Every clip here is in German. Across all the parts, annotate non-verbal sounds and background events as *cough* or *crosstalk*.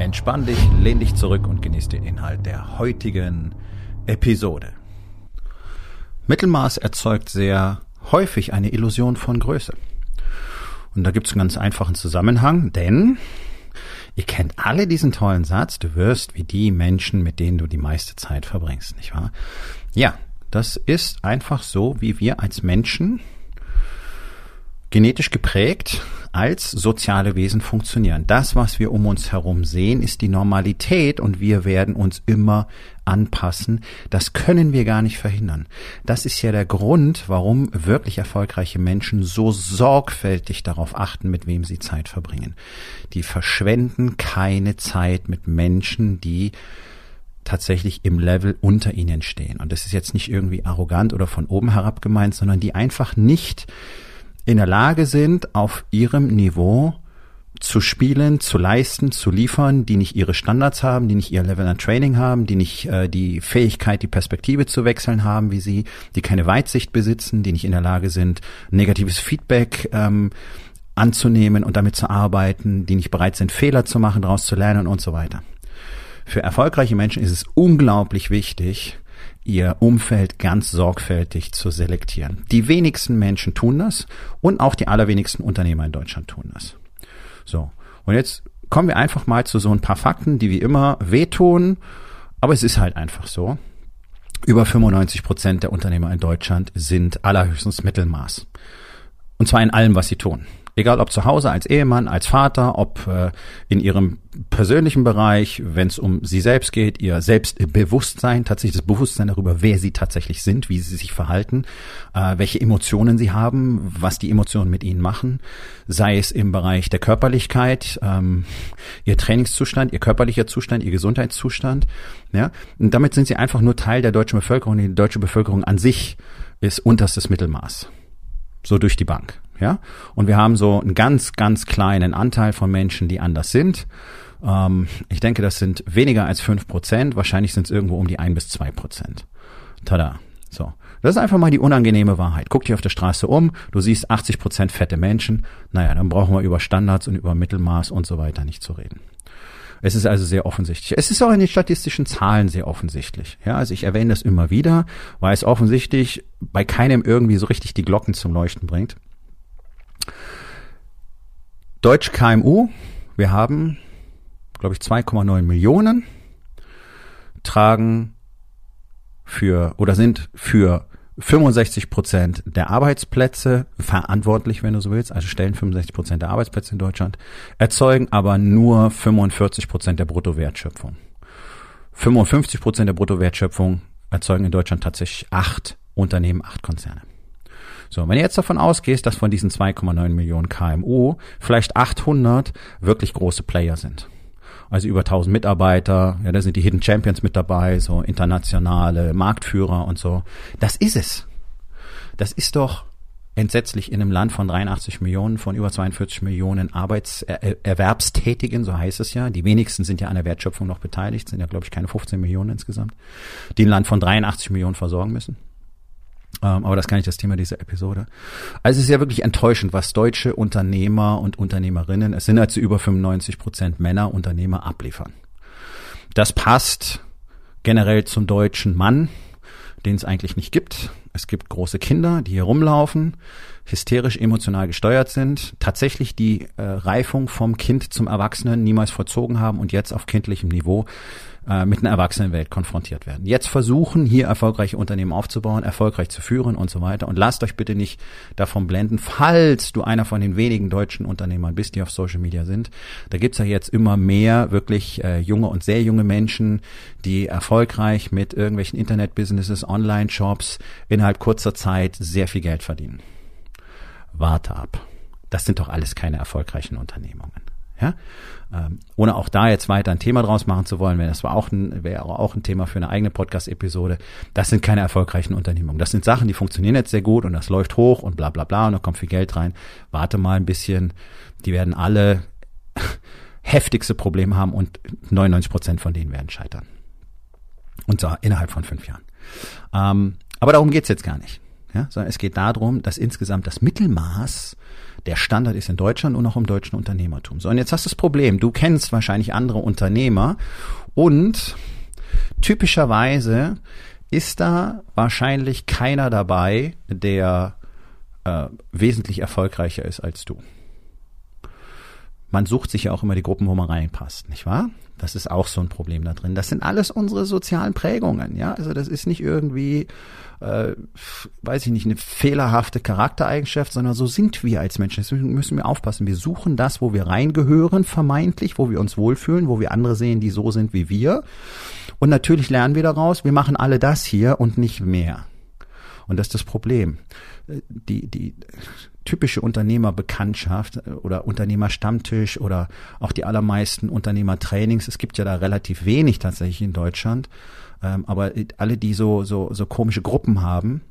Entspann dich, lehn dich zurück und genieß den Inhalt der heutigen Episode. Mittelmaß erzeugt sehr häufig eine Illusion von Größe. Und da gibt es einen ganz einfachen Zusammenhang, denn ihr kennt alle diesen tollen Satz, du wirst wie die Menschen, mit denen du die meiste Zeit verbringst, nicht wahr? Ja, das ist einfach so, wie wir als Menschen genetisch geprägt als soziale Wesen funktionieren. Das, was wir um uns herum sehen, ist die Normalität und wir werden uns immer anpassen. Das können wir gar nicht verhindern. Das ist ja der Grund, warum wirklich erfolgreiche Menschen so sorgfältig darauf achten, mit wem sie Zeit verbringen. Die verschwenden keine Zeit mit Menschen, die tatsächlich im Level unter ihnen stehen. Und das ist jetzt nicht irgendwie arrogant oder von oben herab gemeint, sondern die einfach nicht in der Lage sind, auf ihrem Niveau zu spielen, zu leisten, zu liefern, die nicht ihre Standards haben, die nicht ihr Level an Training haben, die nicht äh, die Fähigkeit, die Perspektive zu wechseln haben wie sie, die keine Weitsicht besitzen, die nicht in der Lage sind, negatives Feedback ähm, anzunehmen und damit zu arbeiten, die nicht bereit sind, Fehler zu machen, daraus zu lernen und so weiter. Für erfolgreiche Menschen ist es unglaublich wichtig, ihr Umfeld ganz sorgfältig zu selektieren. Die wenigsten Menschen tun das und auch die allerwenigsten Unternehmer in Deutschland tun das. So. Und jetzt kommen wir einfach mal zu so ein paar Fakten, die wie immer wehtun, aber es ist halt einfach so. Über 95 Prozent der Unternehmer in Deutschland sind allerhöchstens Mittelmaß. Und zwar in allem, was sie tun. Egal ob zu Hause als Ehemann, als Vater, ob äh, in ihrem persönlichen Bereich, wenn es um sie selbst geht, ihr Selbstbewusstsein, tatsächlich das Bewusstsein darüber, wer sie tatsächlich sind, wie sie sich verhalten, äh, welche Emotionen sie haben, was die Emotionen mit ihnen machen, sei es im Bereich der Körperlichkeit, ähm, ihr Trainingszustand, ihr körperlicher Zustand, ihr Gesundheitszustand. Ja? Und damit sind sie einfach nur Teil der deutschen Bevölkerung. Die deutsche Bevölkerung an sich ist unterstes Mittelmaß. So durch die Bank. Ja? Und wir haben so einen ganz, ganz kleinen Anteil von Menschen, die anders sind. Ähm, ich denke, das sind weniger als fünf Prozent. Wahrscheinlich sind es irgendwo um die ein bis zwei Prozent. Tada. So. Das ist einfach mal die unangenehme Wahrheit. Guck dich auf der Straße um, du siehst 80 Prozent fette Menschen. Naja, dann brauchen wir über Standards und über Mittelmaß und so weiter nicht zu reden. Es ist also sehr offensichtlich. Es ist auch in den statistischen Zahlen sehr offensichtlich. Ja, also ich erwähne das immer wieder, weil es offensichtlich bei keinem irgendwie so richtig die Glocken zum Leuchten bringt. Deutsch KMU, wir haben, glaube ich, 2,9 Millionen, tragen für oder sind für 65 Prozent der Arbeitsplätze verantwortlich, wenn du so willst, also stellen 65 Prozent der Arbeitsplätze in Deutschland, erzeugen aber nur 45 Prozent der Bruttowertschöpfung. 55 Prozent der Bruttowertschöpfung erzeugen in Deutschland tatsächlich acht Unternehmen, acht Konzerne. So, wenn du jetzt davon ausgehst, dass von diesen 2,9 Millionen KMU vielleicht 800 wirklich große Player sind. Also über 1000 Mitarbeiter, ja, da sind die Hidden Champions mit dabei, so internationale Marktführer und so. Das ist es. Das ist doch entsetzlich in einem Land von 83 Millionen, von über 42 Millionen Arbeitserwerbstätigen, so heißt es ja. Die wenigsten sind ja an der Wertschöpfung noch beteiligt, sind ja, glaube ich, keine 15 Millionen insgesamt, die ein Land von 83 Millionen versorgen müssen. Ähm, aber das kann nicht das Thema dieser Episode. Also es ist ja wirklich enttäuschend, was deutsche Unternehmer und Unternehmerinnen, es sind also über 95 Prozent Männer, Unternehmer abliefern. Das passt generell zum deutschen Mann, den es eigentlich nicht gibt. Es gibt große Kinder, die hier rumlaufen, hysterisch emotional gesteuert sind, tatsächlich die äh, Reifung vom Kind zum Erwachsenen niemals vollzogen haben und jetzt auf kindlichem Niveau äh, mit einer Erwachsenenwelt konfrontiert werden. Jetzt versuchen, hier erfolgreiche Unternehmen aufzubauen, erfolgreich zu führen und so weiter. Und lasst euch bitte nicht davon blenden, falls du einer von den wenigen deutschen Unternehmern bist, die auf Social Media sind. Da gibt's ja jetzt immer mehr wirklich äh, junge und sehr junge Menschen, die erfolgreich mit irgendwelchen Internet-Businesses, Online-Shops innerhalb kurzer Zeit sehr viel Geld verdienen. Warte ab. Das sind doch alles keine erfolgreichen Unternehmungen. Ja? Ähm, ohne auch da jetzt weiter ein Thema draus machen zu wollen, wenn das war auch ein, wäre auch ein Thema für eine eigene Podcast-Episode. Das sind keine erfolgreichen Unternehmungen. Das sind Sachen, die funktionieren jetzt sehr gut und das läuft hoch und bla bla bla und da kommt viel Geld rein. Warte mal ein bisschen. Die werden alle *laughs* heftigste Probleme haben und 99 Prozent von denen werden scheitern. Und zwar innerhalb von fünf Jahren. Ähm, aber darum geht's jetzt gar nicht. Ja, sondern es geht darum, dass insgesamt das Mittelmaß der Standard ist in Deutschland und auch im deutschen Unternehmertum. So, und jetzt hast du das Problem, du kennst wahrscheinlich andere Unternehmer und typischerweise ist da wahrscheinlich keiner dabei, der äh, wesentlich erfolgreicher ist als du. Man sucht sich ja auch immer die Gruppen, wo man reinpasst, nicht wahr? Das ist auch so ein Problem da drin. Das sind alles unsere sozialen Prägungen, ja. Also das ist nicht irgendwie, äh, weiß ich nicht, eine fehlerhafte Charaktereigenschaft, sondern so sind wir als Menschen. Deswegen müssen wir aufpassen. Wir suchen das, wo wir reingehören, vermeintlich, wo wir uns wohlfühlen, wo wir andere sehen, die so sind wie wir. Und natürlich lernen wir daraus, wir machen alle das hier und nicht mehr. Und das ist das Problem. Die, die, typische Unternehmerbekanntschaft äh, oder Unternehmerstammtisch oder auch die allermeisten Unternehmertrainings. Es gibt ja da relativ wenig tatsächlich in Deutschland. Ähm, aber alle, die so, so, so komische Gruppen haben,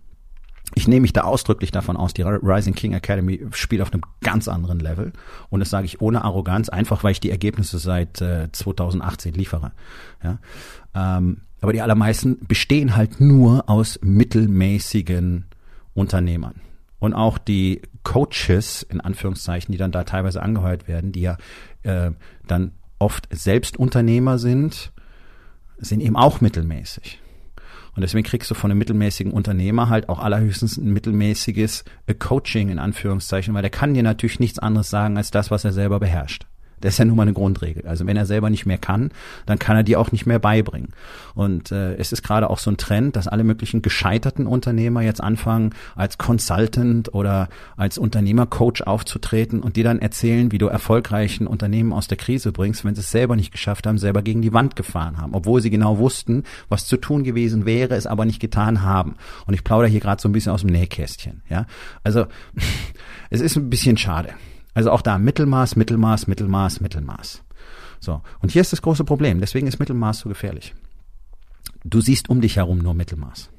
ich nehme mich da ausdrücklich davon aus, die Rising King Academy spielt auf einem ganz anderen Level. Und das sage ich ohne Arroganz, einfach weil ich die Ergebnisse seit äh, 2018 liefere. Ja? Ähm, aber die allermeisten bestehen halt nur aus mittelmäßigen Unternehmern. Und auch die Coaches, in Anführungszeichen, die dann da teilweise angeheuert werden, die ja äh, dann oft selbst Unternehmer sind, sind eben auch mittelmäßig. Und deswegen kriegst du von einem mittelmäßigen Unternehmer halt auch allerhöchstens ein mittelmäßiges Coaching in Anführungszeichen, weil der kann dir natürlich nichts anderes sagen als das, was er selber beherrscht. Das ist ja nun mal eine Grundregel. Also wenn er selber nicht mehr kann, dann kann er die auch nicht mehr beibringen. Und äh, es ist gerade auch so ein Trend, dass alle möglichen gescheiterten Unternehmer jetzt anfangen, als Consultant oder als Unternehmercoach aufzutreten und die dann erzählen, wie du erfolgreichen Unternehmen aus der Krise bringst, wenn sie es selber nicht geschafft haben, selber gegen die Wand gefahren haben, obwohl sie genau wussten, was zu tun gewesen wäre, es aber nicht getan haben. Und ich plaudere hier gerade so ein bisschen aus dem Nähkästchen. Ja, also *laughs* es ist ein bisschen schade. Also auch da Mittelmaß, Mittelmaß, Mittelmaß, Mittelmaß. So. Und hier ist das große Problem. Deswegen ist Mittelmaß so gefährlich. Du siehst um dich herum nur Mittelmaß.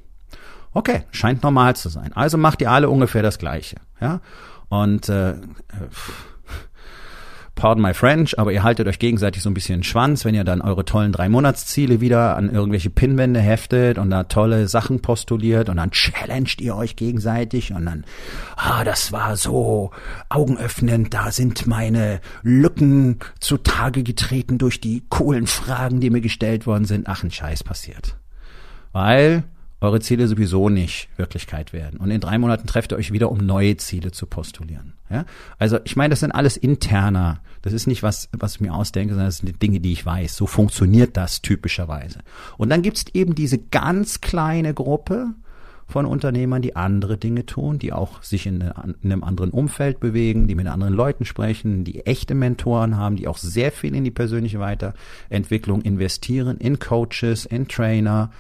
Okay, scheint normal zu sein. Also macht ihr alle ungefähr das Gleiche. Ja. Und äh, pardon my French, aber ihr haltet euch gegenseitig so ein bisschen den Schwanz, wenn ihr dann eure tollen drei Monatsziele wieder an irgendwelche Pinwände heftet und da tolle Sachen postuliert und dann challenged ihr euch gegenseitig und dann, ah, das war so augenöffnend, da sind meine Lücken zutage getreten durch die coolen Fragen, die mir gestellt worden sind. Ach, ein Scheiß passiert. Weil eure Ziele sowieso nicht Wirklichkeit werden. Und in drei Monaten trefft ihr euch wieder, um neue Ziele zu postulieren. Ja? Also ich meine, das sind alles interner. Das ist nicht was, was ich mir ausdenke, sondern das sind Dinge, die ich weiß. So funktioniert das typischerweise. Und dann gibt's eben diese ganz kleine Gruppe von Unternehmern, die andere Dinge tun, die auch sich in, einem anderen Umfeld bewegen, die mit anderen Leuten sprechen, die echte Mentoren haben, die auch sehr viel in die persönliche Weiterentwicklung investieren, in Coaches, in Trainer,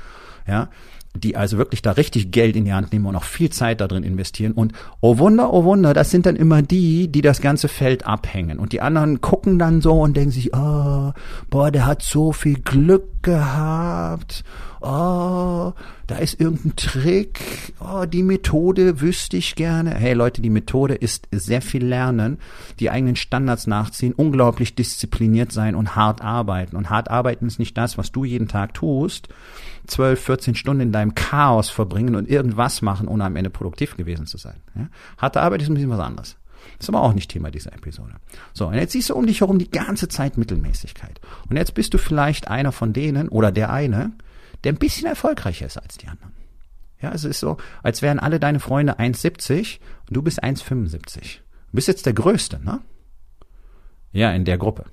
ja, die also wirklich da richtig Geld in die Hand nehmen und auch viel Zeit da drin investieren. Und oh Wunder, oh Wunder, das sind dann immer die, die das ganze Feld abhängen. Und die anderen gucken dann so und denken sich, oh, boah, der hat so viel Glück gehabt. Oh, da ist irgendein Trick. Oh, die Methode wüsste ich gerne. Hey Leute, die Methode ist sehr viel lernen, die eigenen Standards nachziehen, unglaublich diszipliniert sein und hart arbeiten. Und hart arbeiten ist nicht das, was du jeden Tag tust, 12, 14 Stunden in deinem Chaos verbringen und irgendwas machen, ohne am Ende produktiv gewesen zu sein. Ja? Harte Arbeit ist ein bisschen was anderes. Das ist aber auch nicht Thema dieser Episode. So, und jetzt siehst du um dich herum die ganze Zeit Mittelmäßigkeit. Und jetzt bist du vielleicht einer von denen oder der eine, der ein bisschen erfolgreicher ist als die anderen. Ja, es ist so, als wären alle deine Freunde 1,70 und du bist 1,75. Du bist jetzt der Größte, ne? Ja, in der Gruppe.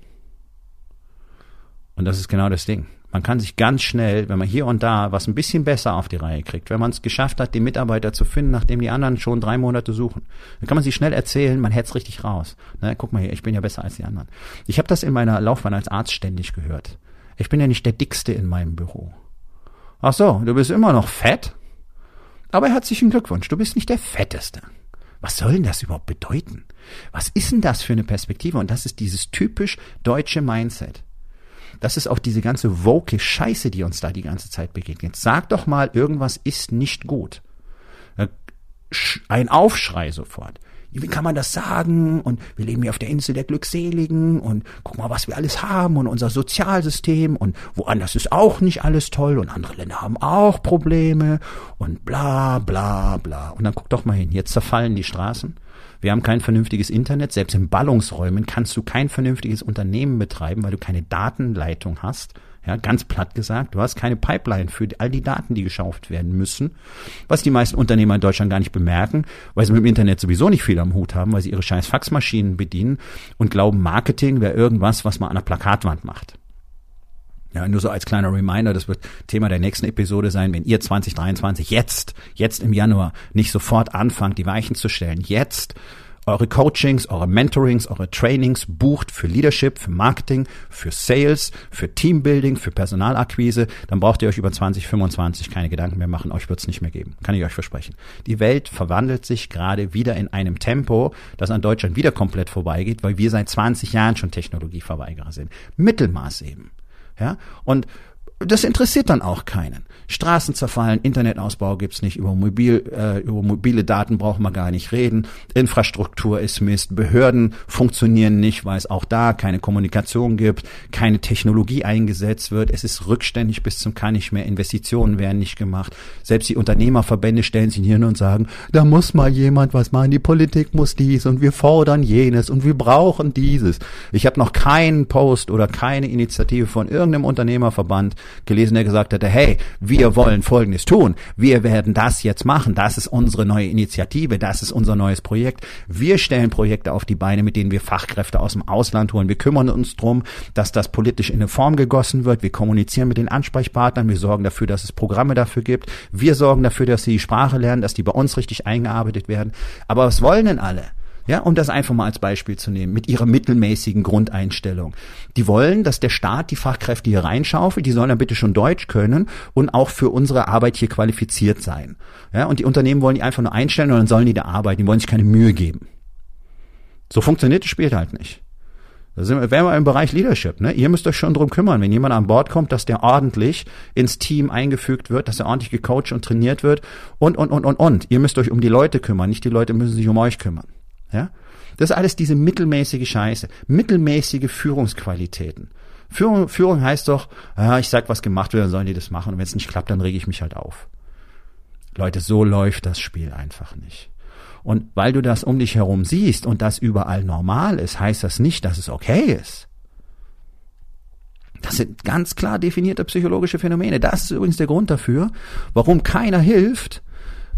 Und das ist genau das Ding. Man kann sich ganz schnell, wenn man hier und da was ein bisschen besser auf die Reihe kriegt, wenn man es geschafft hat, den Mitarbeiter zu finden, nachdem die anderen schon drei Monate suchen, dann kann man sich schnell erzählen, man hätte richtig raus. Ne, guck mal hier, ich bin ja besser als die anderen. Ich habe das in meiner Laufbahn als Arzt ständig gehört. Ich bin ja nicht der Dickste in meinem Büro. Ach so, du bist immer noch fett? Aber herzlichen Glückwunsch, du bist nicht der Fetteste. Was soll denn das überhaupt bedeuten? Was ist denn das für eine Perspektive? Und das ist dieses typisch deutsche Mindset. Das ist auch diese ganze woke Scheiße, die uns da die ganze Zeit begegnet. Sag doch mal, irgendwas ist nicht gut. Ein Aufschrei sofort wie kann man das sagen? Und wir leben hier auf der Insel der Glückseligen und guck mal, was wir alles haben und unser Sozialsystem und woanders ist auch nicht alles toll und andere Länder haben auch Probleme und bla bla bla. Und dann guck doch mal hin, jetzt zerfallen die Straßen. Wir haben kein vernünftiges Internet. Selbst in Ballungsräumen kannst du kein vernünftiges Unternehmen betreiben, weil du keine Datenleitung hast. Ja, ganz platt gesagt, du hast keine Pipeline für all die Daten, die geschauft werden müssen, was die meisten Unternehmer in Deutschland gar nicht bemerken, weil sie mit dem Internet sowieso nicht viel am Hut haben, weil sie ihre scheiß Faxmaschinen bedienen und glauben, Marketing wäre irgendwas, was man an der Plakatwand macht. Ja, nur so als kleiner Reminder, das wird Thema der nächsten Episode sein, wenn ihr 2023 jetzt, jetzt im Januar nicht sofort anfangt, die Weichen zu stellen, jetzt eure Coachings, eure Mentorings, eure Trainings bucht für Leadership, für Marketing, für Sales, für Teambuilding, für Personalakquise, dann braucht ihr euch über 2025 keine Gedanken mehr machen, euch wird's nicht mehr geben. Kann ich euch versprechen. Die Welt verwandelt sich gerade wieder in einem Tempo, das an Deutschland wieder komplett vorbeigeht, weil wir seit 20 Jahren schon Technologieverweigerer sind. Mittelmaß eben. Ja, und das interessiert dann auch keinen. Straßen zerfallen, Internetausbau gibt's nicht, über, mobil, äh, über mobile Daten brauchen wir gar nicht reden, Infrastruktur ist Mist, Behörden funktionieren nicht, weil es auch da keine Kommunikation gibt, keine Technologie eingesetzt wird, es ist rückständig bis zum kann nicht mehr, Investitionen werden nicht gemacht. Selbst die Unternehmerverbände stellen sich hin und sagen, da muss mal jemand was machen, die Politik muss dies und wir fordern jenes und wir brauchen dieses. Ich habe noch keinen Post oder keine Initiative von irgendeinem Unternehmerverband gelesen, der gesagt hätte, hey, wir wollen Folgendes tun. Wir werden das jetzt machen. Das ist unsere neue Initiative. Das ist unser neues Projekt. Wir stellen Projekte auf die Beine, mit denen wir Fachkräfte aus dem Ausland holen. Wir kümmern uns drum, dass das politisch in eine Form gegossen wird. Wir kommunizieren mit den Ansprechpartnern. Wir sorgen dafür, dass es Programme dafür gibt. Wir sorgen dafür, dass sie die Sprache lernen, dass die bei uns richtig eingearbeitet werden. Aber was wollen denn alle? Ja, um das einfach mal als Beispiel zu nehmen, mit ihrer mittelmäßigen Grundeinstellung. Die wollen, dass der Staat die Fachkräfte hier reinschaufelt, die sollen dann bitte schon Deutsch können und auch für unsere Arbeit hier qualifiziert sein. Ja, und die Unternehmen wollen die einfach nur einstellen und dann sollen die da arbeiten, die wollen sich keine Mühe geben. So funktioniert das Spiel halt nicht. Da sind wir, wären wir im Bereich Leadership. Ne? Ihr müsst euch schon drum kümmern, wenn jemand an Bord kommt, dass der ordentlich ins Team eingefügt wird, dass er ordentlich gecoacht und trainiert wird und, und, und, und, und. Ihr müsst euch um die Leute kümmern, nicht die Leute müssen sich um euch kümmern. Ja? Das ist alles diese mittelmäßige Scheiße, mittelmäßige Führungsqualitäten. Führung, Führung heißt doch, ja, ich sag, was gemacht wird, dann sollen die das machen und wenn es nicht klappt, dann rege ich mich halt auf. Leute, so läuft das Spiel einfach nicht. Und weil du das um dich herum siehst und das überall normal ist, heißt das nicht, dass es okay ist. Das sind ganz klar definierte psychologische Phänomene. Das ist übrigens der Grund dafür, warum keiner hilft,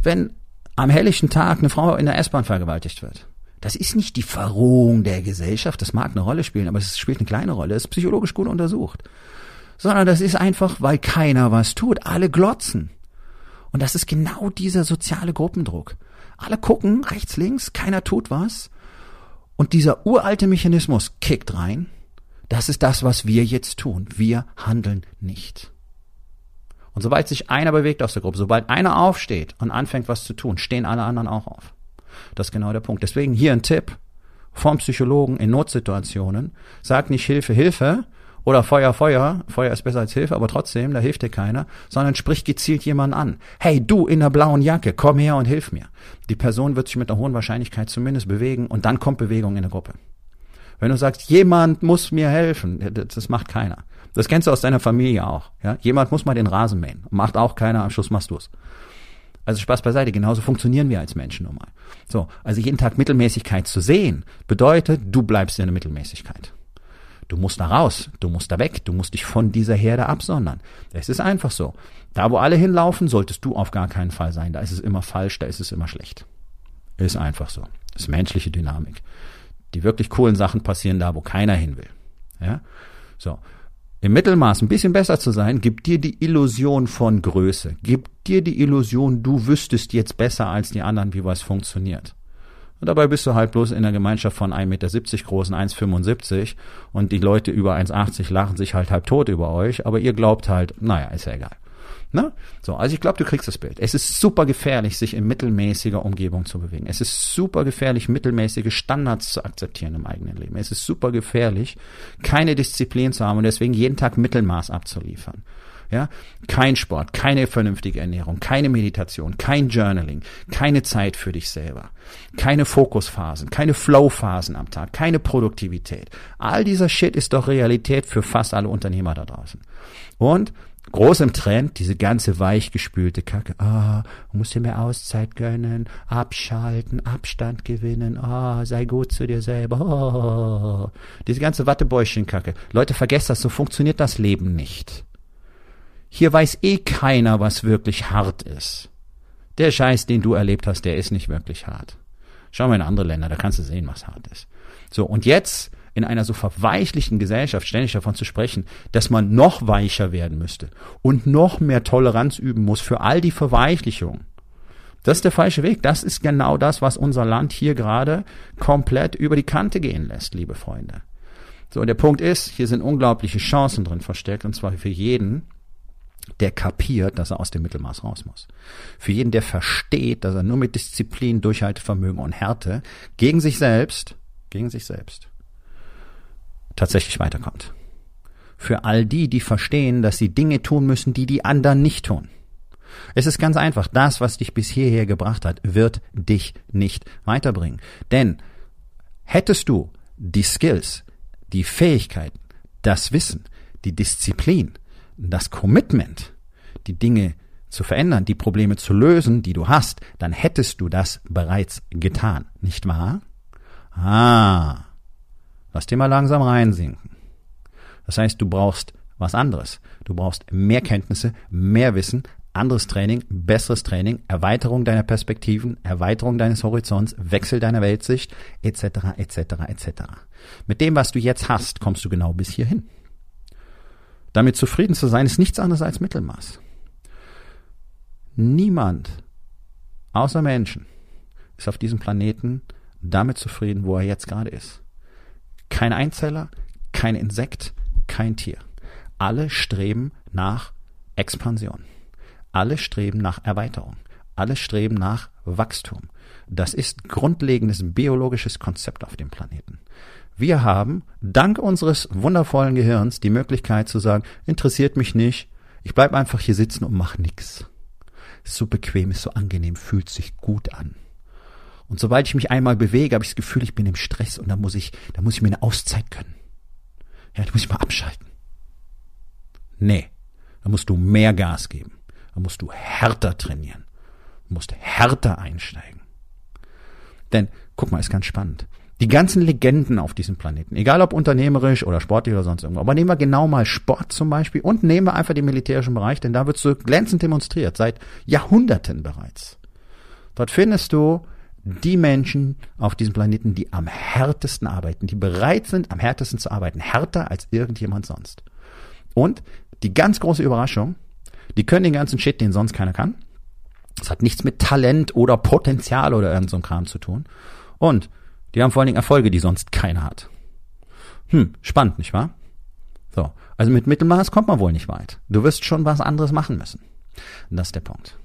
wenn am helllichten Tag eine Frau in der S-Bahn vergewaltigt wird. Das ist nicht die Verrohung der Gesellschaft, das mag eine Rolle spielen, aber es spielt eine kleine Rolle, es ist psychologisch gut untersucht. Sondern das ist einfach, weil keiner was tut. Alle glotzen. Und das ist genau dieser soziale Gruppendruck. Alle gucken rechts, links, keiner tut was. Und dieser uralte Mechanismus kickt rein. Das ist das, was wir jetzt tun. Wir handeln nicht. Und sobald sich einer bewegt aus der Gruppe, sobald einer aufsteht und anfängt, was zu tun, stehen alle anderen auch auf. Das ist genau der Punkt. Deswegen hier ein Tipp vom Psychologen in Notsituationen. Sag nicht Hilfe, Hilfe oder Feuer, Feuer. Feuer ist besser als Hilfe, aber trotzdem, da hilft dir keiner, sondern sprich gezielt jemanden an. Hey, du in der blauen Jacke, komm her und hilf mir. Die Person wird sich mit einer hohen Wahrscheinlichkeit zumindest bewegen und dann kommt Bewegung in der Gruppe. Wenn du sagst, jemand muss mir helfen, das macht keiner. Das kennst du aus deiner Familie auch. Ja? Jemand muss mal den Rasen mähen. Macht auch keiner, am Schluss machst du's. Also Spaß beiseite, genauso funktionieren wir als Menschen nun mal. So, also jeden Tag Mittelmäßigkeit zu sehen, bedeutet, du bleibst in der Mittelmäßigkeit. Du musst da raus, du musst da weg, du musst dich von dieser Herde absondern. Es ist einfach so. Da, wo alle hinlaufen, solltest du auf gar keinen Fall sein. Da ist es immer falsch, da ist es immer schlecht. Ist einfach so. Das ist menschliche Dynamik. Die wirklich coolen Sachen passieren da, wo keiner hin will. Ja? So im Mittelmaß ein bisschen besser zu sein, gibt dir die Illusion von Größe, gibt dir die Illusion, du wüsstest jetzt besser als die anderen, wie was funktioniert. Und dabei bist du halt bloß in der Gemeinschaft von 1,70 Meter großen 1,75 und die Leute über 1,80 lachen sich halt halb tot über euch, aber ihr glaubt halt, naja, ist ja egal. Ne? So, also ich glaube, du kriegst das Bild. Es ist super gefährlich, sich in mittelmäßiger Umgebung zu bewegen. Es ist super gefährlich, mittelmäßige Standards zu akzeptieren im eigenen Leben. Es ist super gefährlich, keine Disziplin zu haben und deswegen jeden Tag Mittelmaß abzuliefern. Ja, kein Sport, keine vernünftige Ernährung, keine Meditation, kein Journaling, keine Zeit für dich selber, keine Fokusphasen, keine Flowphasen am Tag, keine Produktivität. All dieser Shit ist doch Realität für fast alle Unternehmer da draußen. Und groß im Trend, diese ganze weichgespülte Kacke. Ah, oh, musst dir mehr Auszeit gönnen, abschalten, Abstand gewinnen. Ah, oh, sei gut zu dir selber. Oh. Diese ganze Wattebäuschen-Kacke. Leute, vergesst das, so funktioniert das Leben nicht. Hier weiß eh keiner, was wirklich hart ist. Der Scheiß, den du erlebt hast, der ist nicht wirklich hart. Schau mal in andere Länder, da kannst du sehen, was hart ist. So, und jetzt in einer so verweichlichten Gesellschaft ständig davon zu sprechen, dass man noch weicher werden müsste und noch mehr Toleranz üben muss für all die Verweichlichungen. Das ist der falsche Weg. Das ist genau das, was unser Land hier gerade komplett über die Kante gehen lässt, liebe Freunde. So, und der Punkt ist, hier sind unglaubliche Chancen drin versteckt, und zwar für jeden, der kapiert, dass er aus dem Mittelmaß raus muss. Für jeden, der versteht, dass er nur mit Disziplin, Durchhaltevermögen und Härte gegen sich selbst, gegen sich selbst tatsächlich weiterkommt. Für all die, die verstehen, dass sie Dinge tun müssen, die die anderen nicht tun. Es ist ganz einfach, das, was dich bis hierher gebracht hat, wird dich nicht weiterbringen. Denn hättest du die Skills, die Fähigkeiten, das Wissen, die Disziplin, das Commitment, die Dinge zu verändern, die Probleme zu lösen, die du hast, dann hättest du das bereits getan, nicht wahr? Ah, lass dir mal langsam reinsinken. Das heißt, du brauchst was anderes. Du brauchst mehr Kenntnisse, mehr Wissen, anderes Training, besseres Training, Erweiterung deiner Perspektiven, Erweiterung deines Horizonts, Wechsel deiner Weltsicht, etc., etc., etc. Mit dem, was du jetzt hast, kommst du genau bis hierhin. Damit zufrieden zu sein, ist nichts anderes als Mittelmaß. Niemand außer Menschen ist auf diesem Planeten damit zufrieden, wo er jetzt gerade ist. Kein Einzeller, kein Insekt, kein Tier. Alle streben nach Expansion. Alle streben nach Erweiterung. Alle streben nach Wachstum. Das ist grundlegendes biologisches Konzept auf dem Planeten. Wir haben dank unseres wundervollen Gehirns die Möglichkeit zu sagen, interessiert mich nicht, ich bleib einfach hier sitzen und mach nix. So bequem, ist so angenehm, fühlt sich gut an. Und sobald ich mich einmal bewege, habe ich das Gefühl, ich bin im Stress und da muss ich, da muss ich mir eine Auszeit gönnen. Ja, da muss ich mal abschalten. Nee, da musst du mehr Gas geben. Da musst du härter trainieren. Du musst härter einsteigen. Denn, guck mal, ist ganz spannend. Die ganzen Legenden auf diesem Planeten, egal ob unternehmerisch oder sportlich oder sonst irgendwo, aber nehmen wir genau mal Sport zum Beispiel und nehmen wir einfach den militärischen Bereich, denn da wird so glänzend demonstriert, seit Jahrhunderten bereits. Dort findest du die Menschen auf diesem Planeten, die am härtesten arbeiten, die bereit sind, am härtesten zu arbeiten, härter als irgendjemand sonst. Und die ganz große Überraschung, die können den ganzen Shit, den sonst keiner kann. Das hat nichts mit Talent oder Potenzial oder irgend so ein Kram zu tun. Und die haben vor allen Dingen Erfolge, die sonst keiner hat. Hm, spannend, nicht wahr? So. Also mit Mittelmaß kommt man wohl nicht weit. Du wirst schon was anderes machen müssen. Das ist der Punkt.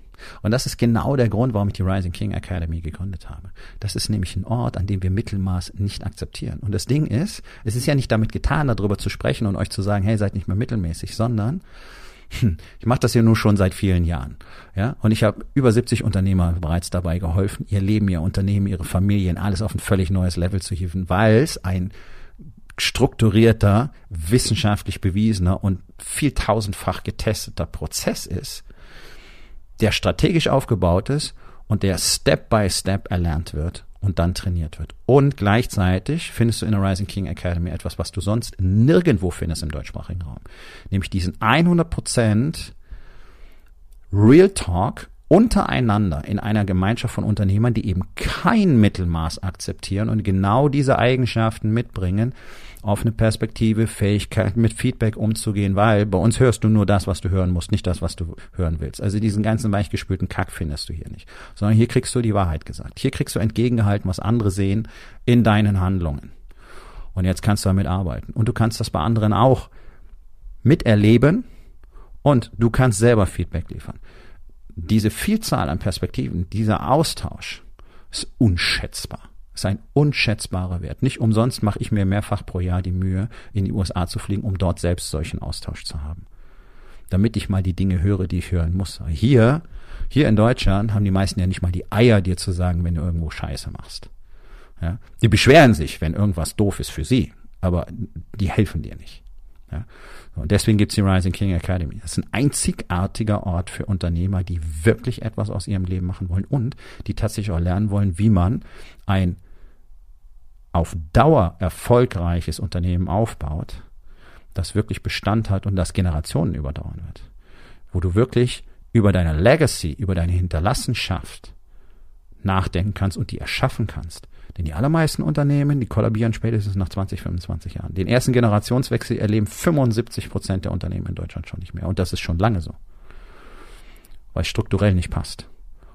Und das ist genau der Grund, warum ich die Rising King Academy gegründet habe. Das ist nämlich ein Ort, an dem wir Mittelmaß nicht akzeptieren. Und das Ding ist, es ist ja nicht damit getan, darüber zu sprechen und euch zu sagen, hey, seid nicht mehr mittelmäßig, sondern hm, ich mache das ja nur schon seit vielen Jahren. Ja, und ich habe über 70 Unternehmer bereits dabei geholfen, ihr Leben, ihr Unternehmen, ihre Familien, alles auf ein völlig neues Level zu hieven, weil es ein strukturierter, wissenschaftlich bewiesener und viel tausendfach getesteter Prozess ist, der strategisch aufgebaut ist und der Step by Step erlernt wird und dann trainiert wird. Und gleichzeitig findest du in der Rising King Academy etwas, was du sonst nirgendwo findest im deutschsprachigen Raum. Nämlich diesen 100% Real Talk untereinander in einer Gemeinschaft von Unternehmern, die eben kein Mittelmaß akzeptieren und genau diese Eigenschaften mitbringen, offene Perspektive, Fähigkeit, mit Feedback umzugehen, weil bei uns hörst du nur das, was du hören musst, nicht das, was du hören willst. Also diesen ganzen weichgespülten Kack findest du hier nicht, sondern hier kriegst du die Wahrheit gesagt. Hier kriegst du entgegengehalten, was andere sehen in deinen Handlungen. Und jetzt kannst du damit arbeiten. Und du kannst das bei anderen auch miterleben Und du kannst selber Feedback liefern. Diese Vielzahl an Perspektiven, dieser Austausch ist unschätzbar. Ist ein unschätzbarer Wert. Nicht umsonst mache ich mir mehrfach pro Jahr die Mühe, in die USA zu fliegen, um dort selbst solchen Austausch zu haben. Damit ich mal die Dinge höre, die ich hören muss. Hier, hier in Deutschland haben die meisten ja nicht mal die Eier, dir zu sagen, wenn du irgendwo Scheiße machst. Ja? Die beschweren sich, wenn irgendwas doof ist für sie, aber die helfen dir nicht. Ja? Und deswegen gibt's die Rising King Academy. Das ist ein einzigartiger Ort für Unternehmer, die wirklich etwas aus ihrem Leben machen wollen und die tatsächlich auch lernen wollen, wie man ein auf Dauer erfolgreiches Unternehmen aufbaut, das wirklich Bestand hat und das Generationen überdauern wird. Wo du wirklich über deine Legacy, über deine Hinterlassenschaft nachdenken kannst und die erschaffen kannst. Denn die allermeisten Unternehmen, die kollabieren spätestens nach 20, 25 Jahren. Den ersten Generationswechsel erleben 75 Prozent der Unternehmen in Deutschland schon nicht mehr. Und das ist schon lange so. Weil es strukturell nicht passt.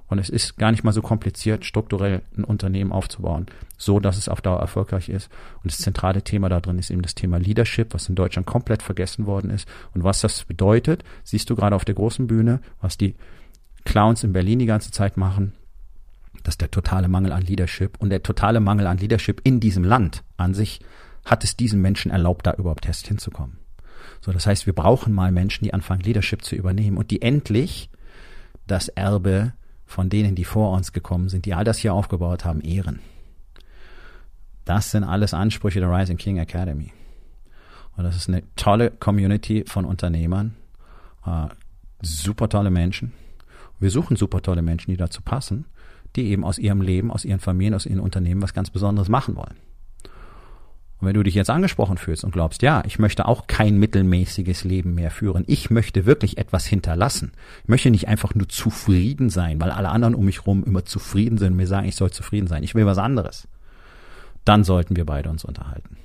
Und es ist gar nicht mal so kompliziert, strukturell ein Unternehmen aufzubauen, so dass es auf Dauer erfolgreich ist. Und das zentrale Thema da drin ist eben das Thema Leadership, was in Deutschland komplett vergessen worden ist. Und was das bedeutet, siehst du gerade auf der großen Bühne, was die Clowns in Berlin die ganze Zeit machen, das ist der totale Mangel an Leadership. Und der totale Mangel an Leadership in diesem Land an sich hat es diesen Menschen erlaubt, da überhaupt erst hinzukommen. So, das heißt, wir brauchen mal Menschen, die anfangen, Leadership zu übernehmen und die endlich das Erbe von denen, die vor uns gekommen sind, die all das hier aufgebaut haben, ehren. Das sind alles Ansprüche der Rising King Academy. Und das ist eine tolle Community von Unternehmern, äh, super tolle Menschen. Wir suchen super tolle Menschen, die dazu passen die eben aus ihrem Leben, aus ihren Familien, aus ihren Unternehmen was ganz Besonderes machen wollen. Und wenn du dich jetzt angesprochen fühlst und glaubst, ja, ich möchte auch kein mittelmäßiges Leben mehr führen, ich möchte wirklich etwas hinterlassen. Ich möchte nicht einfach nur zufrieden sein, weil alle anderen um mich herum immer zufrieden sind und mir sagen, ich soll zufrieden sein. Ich will was anderes. Dann sollten wir beide uns unterhalten.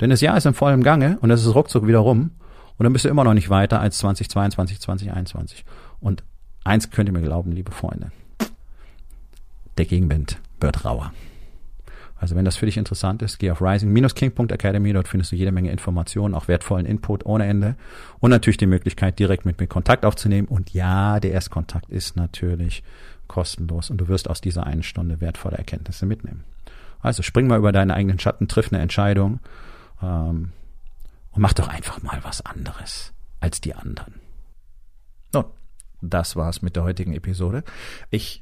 Denn das Jahr ist in vollem Gange und es ist ruckzuck wieder rum und dann bist du immer noch nicht weiter als 2022, 2021. Und eins könnt ihr mir glauben, liebe Freunde der Gegenwind wird rauer. Also wenn das für dich interessant ist, geh auf rising-king.academy, dort findest du jede Menge Informationen, auch wertvollen Input ohne Ende und natürlich die Möglichkeit, direkt mit mir Kontakt aufzunehmen. Und ja, der Erstkontakt ist natürlich kostenlos und du wirst aus dieser einen Stunde wertvolle Erkenntnisse mitnehmen. Also spring mal über deine eigenen Schatten, triff eine Entscheidung ähm, und mach doch einfach mal was anderes als die anderen. Nun, das war's mit der heutigen Episode. Ich